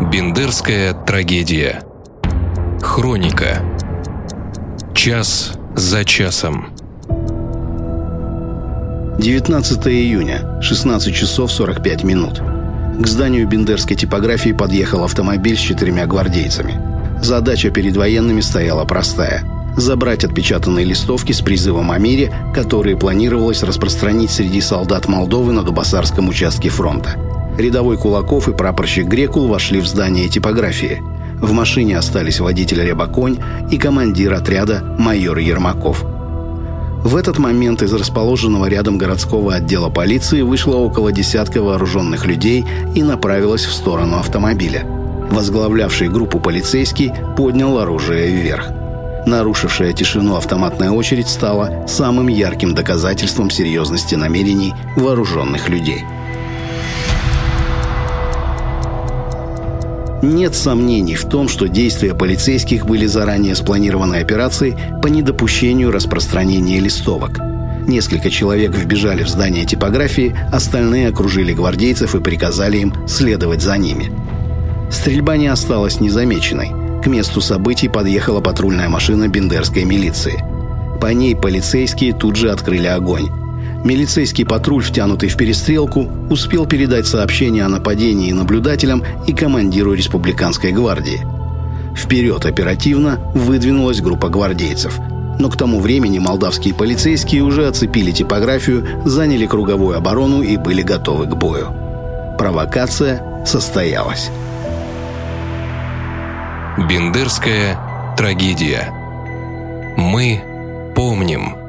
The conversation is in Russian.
Бендерская трагедия. Хроника. Час за часом. 19 июня, 16 часов 45 минут. К зданию Бендерской типографии подъехал автомобиль с четырьмя гвардейцами. Задача перед военными стояла простая – забрать отпечатанные листовки с призывом о мире, которые планировалось распространить среди солдат Молдовы на Дубасарском участке фронта – Рядовой Кулаков и прапорщик Грекул вошли в здание типографии. В машине остались водитель Рябоконь и командир отряда майор Ермаков. В этот момент из расположенного рядом городского отдела полиции вышло около десятка вооруженных людей и направилось в сторону автомобиля. Возглавлявший группу полицейский поднял оружие вверх. Нарушившая тишину автоматная очередь стала самым ярким доказательством серьезности намерений вооруженных людей – Нет сомнений в том, что действия полицейских были заранее спланированной операцией по недопущению распространения листовок. Несколько человек вбежали в здание типографии, остальные окружили гвардейцев и приказали им следовать за ними. Стрельба не осталась незамеченной. К месту событий подъехала патрульная машина бендерской милиции. По ней полицейские тут же открыли огонь. Милицейский патруль, втянутый в перестрелку, успел передать сообщение о нападении наблюдателям и командиру республиканской гвардии. Вперед оперативно выдвинулась группа гвардейцев. Но к тому времени молдавские полицейские уже оцепили типографию, заняли круговую оборону и были готовы к бою. Провокация состоялась. Бендерская трагедия. Мы помним.